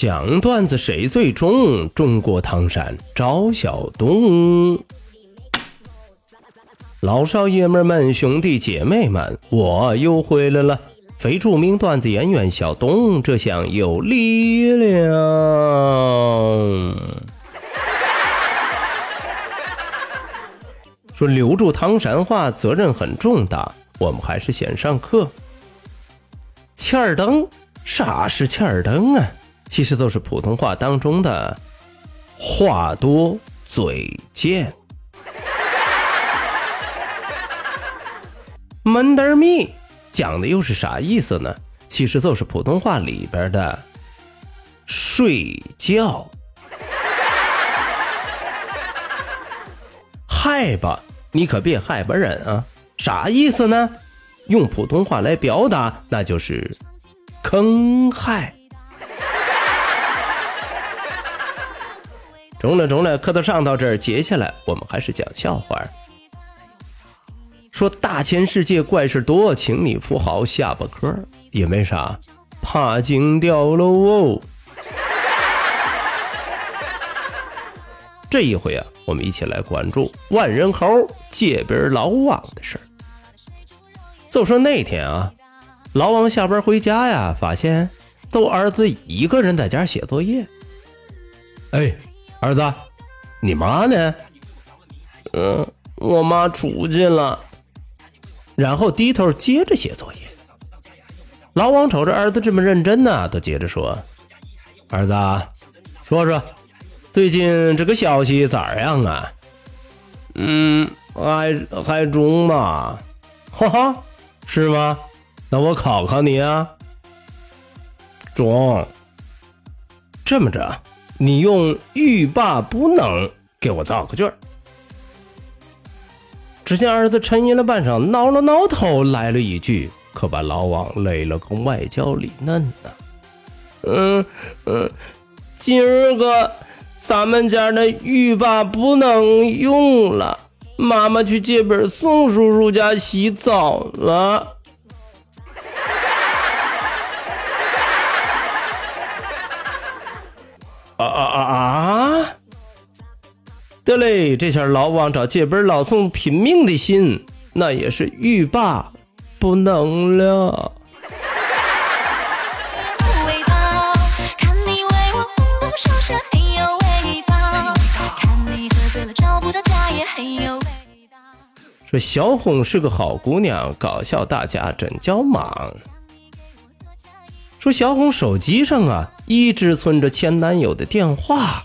讲段子谁最重？中国唐山赵小东，老少爷们们、兄弟姐妹们，我又回来了！非著名段子演员小东，这厢有力量。说留住唐山话责任很重大，我们还是先上课。欠儿灯，啥是欠儿灯啊？其实都是普通话当中的话多嘴贱。闷得密讲的又是啥意思呢？其实就是普通话里边的睡觉。害吧，你可别害怕人啊！啥意思呢？用普通话来表达，那就是坑害。中了中了，课都上到这儿，接下来我们还是讲笑话。说大千世界怪事多，请你扶好下巴颏因为啥？怕惊掉喽哦。这一回啊，我们一起来关注万人猴借兵老王的事儿。就说那天啊，老王下班回家呀，发现都儿子一个人在家写作业。哎。儿子，你妈呢？嗯，我妈出去了。然后低头接着写作业。老王瞅着儿子这么认真呢，都接着说：“儿子，说说，最近这个消息咋样啊？”“嗯，还还中吧。”“哈哈，是吗？那我考考你啊。”“中。”这么着。你用欲罢不能给我造个句儿。只见儿子沉吟了半晌，挠了挠头，来了一句，可把老王累了个外焦里嫩呢。嗯嗯，今儿个咱们家的浴霸不能用了，妈妈去借本宋叔叔家洗澡了。得嘞，这下老王找借本老宋拼命的心，那也是欲罢不能了。说小红是个好姑娘，搞笑大家真叫忙。说小红手机上啊，一直存着前男友的电话，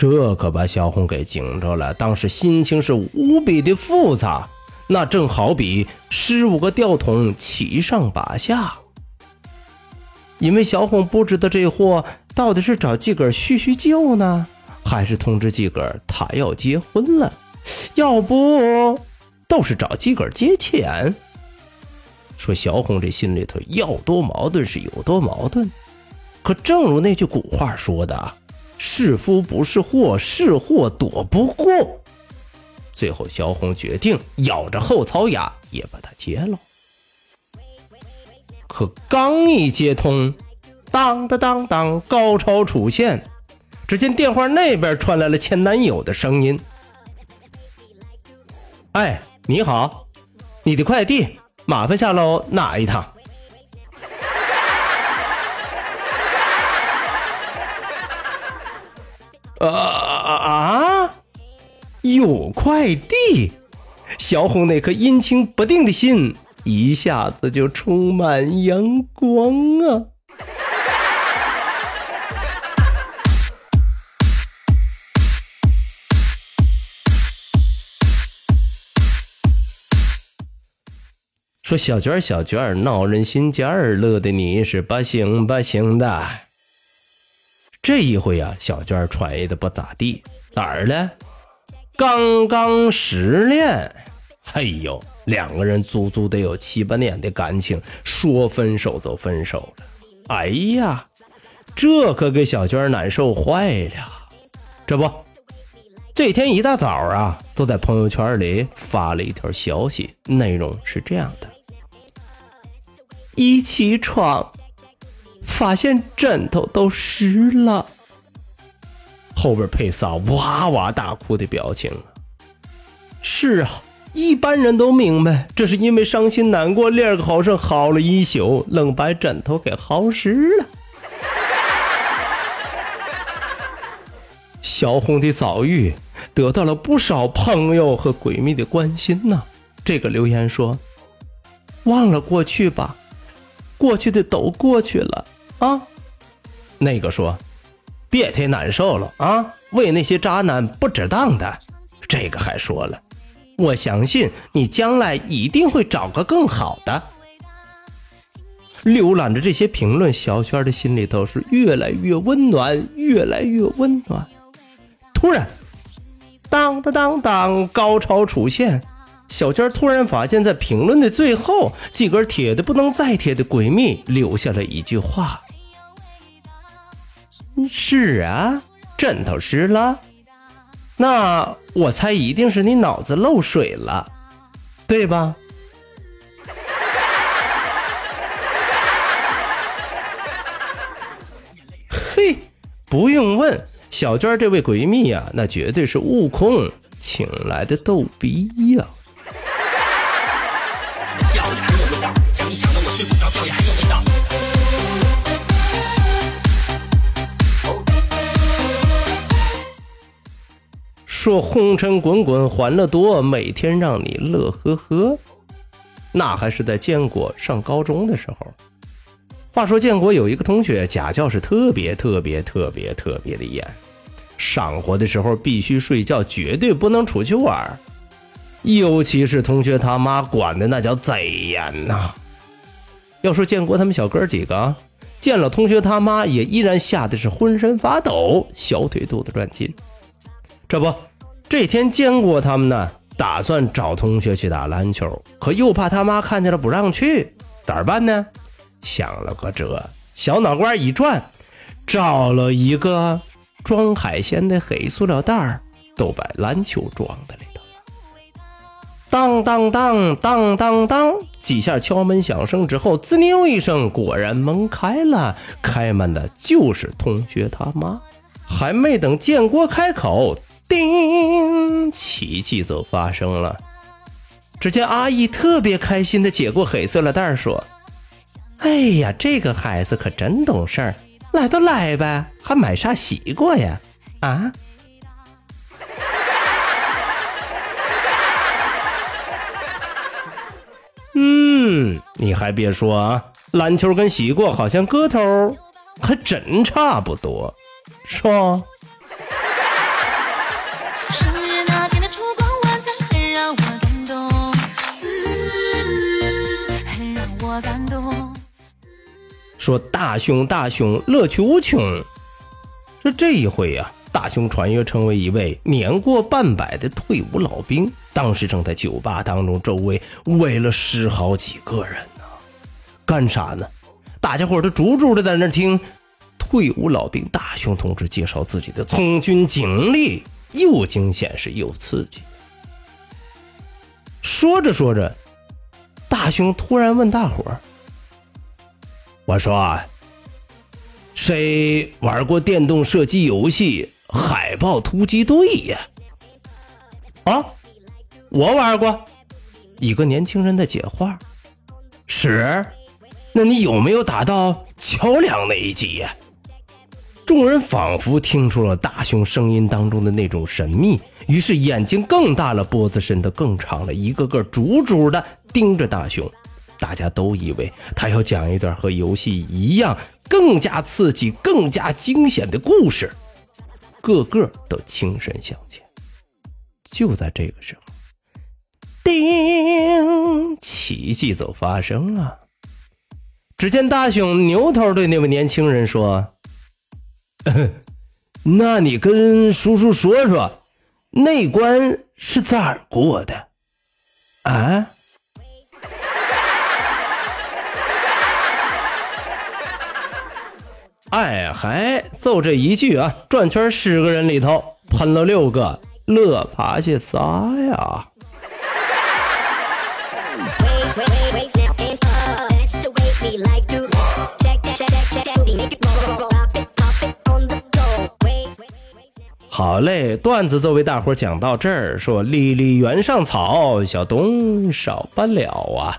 这可把小红给惊着了。当时心情是无比的复杂，那正好比十五个吊桶七上八下。因为小红不知道这货到底是找自个儿叙叙旧呢，还是通知自个儿他要结婚了，要不都是找自个儿借钱。说小红这心里头要多矛盾是有多矛盾，可正如那句古话说的，是福不是祸，是祸躲不过。最后萧红决定咬着后槽牙也把它接了。可刚一接通，当当当当，高潮出现。只见电话那边传来了前男友的声音：“哎，你好，你的快递。”麻烦下楼拿一趟。啊啊啊！有快递！小红那颗阴晴不定的心一下子就充满阳光啊！说小娟儿小娟儿闹人心尖儿，乐的你是不行不行的。这一回啊，小娟儿穿的不咋地，哪儿呢？刚刚失恋，哎呦，两个人足足得有七八年的感情，说分手就分手了。哎呀，这可给小娟难受坏了。这不，这天一大早啊，都在朋友圈里发了一条消息，内容是这样的。一起床，发现枕头都湿了，后边佩萨哇哇大哭的表情。是啊，一般人都明白，这是因为伤心难过，练个好生好了一宿，愣把枕头给嚎湿了。小红的遭遇得到了不少朋友和闺蜜的关心呢。这个留言说：“忘了过去吧。”过去的都过去了啊！那个说，别太难受了啊！为那些渣男不值当的。这个还说了，我相信你将来一定会找个更好的。浏览着这些评论，小娟的心里头是越来越温暖，越来越温暖。突然，当当当当，高潮出现。小娟突然发现，在评论的最后，几个铁的不能再铁的闺蜜留下了一句话：“是啊，枕头湿了，那我猜一定是你脑子漏水了，对吧？” 嘿，不用问，小娟这位闺蜜呀，那绝对是悟空请来的逗逼呀。说红尘滚滚，欢乐多，每天让你乐呵呵。那还是在建国上高中的时候。话说建国有一个同学家教是特别特别特别特别的严，上火的时候必须睡觉，绝对不能出去玩。尤其是同学他妈管的那叫贼严呐。要说建国他们小哥几个见了同学他妈，也依然吓得是浑身发抖，小腿肚子转筋。这不。这天，建国他们呢，打算找同学去打篮球，可又怕他妈看见了不让去，咋办呢？想了个辙，小脑瓜一转，找了一个装海鲜的黑塑料袋儿都把篮球装在里头。当当当当当当，几下敲门响声之后，滋溜一声，果然门开了，开门的就是同学他妈。还没等建国开口。叮！奇迹就发生了。只见阿姨特别开心的接过黑塑料袋，说：“哎呀，这个孩子可真懂事儿，来都来呗，还买啥西瓜呀？啊？”嗯，你还别说啊，篮球跟西瓜好像个头还真差不多，是吧？说大雄大雄，乐趣无穷。说这一回呀，大雄穿越成为一位年过半百的退伍老兵，当时正在酒吧当中，周围围了十好几个人呢。干啥呢？大家伙都猪猪的在那听退伍老兵大雄同志介绍自己的从军经历，又惊险是又刺激。说着说着，大雄突然问大伙儿。我说：“谁玩过电动射击游戏《海豹突击队》呀？”啊，我玩过。一个年轻人的解话是：“那你有没有打到桥梁那一集呀？”众人仿佛听出了大熊声音当中的那种神秘，于是眼睛更大了，脖子伸得更长了，一个个怔怔的盯着大熊。大家都以为他要讲一段和游戏一样更加刺激、更加惊险的故事，个个都倾身向前。就在这个时候，叮，奇迹就发生了。只见大熊牛头对那位年轻人说。那你跟叔叔说说，那关是咋过的？啊？哎嗨，就这一句啊，转圈十个人里头喷了六个乐趴下仨呀！好嘞，段子就为大伙讲到这儿。说离离原上草，小东少不了啊！